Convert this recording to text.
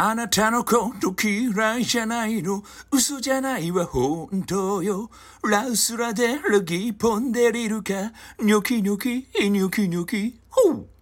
あなたのこと嫌いじゃないの。嘘じゃないわ本当よ。ラウスラでルギポンデリルかニョキニョキニョキニョキ。ほう。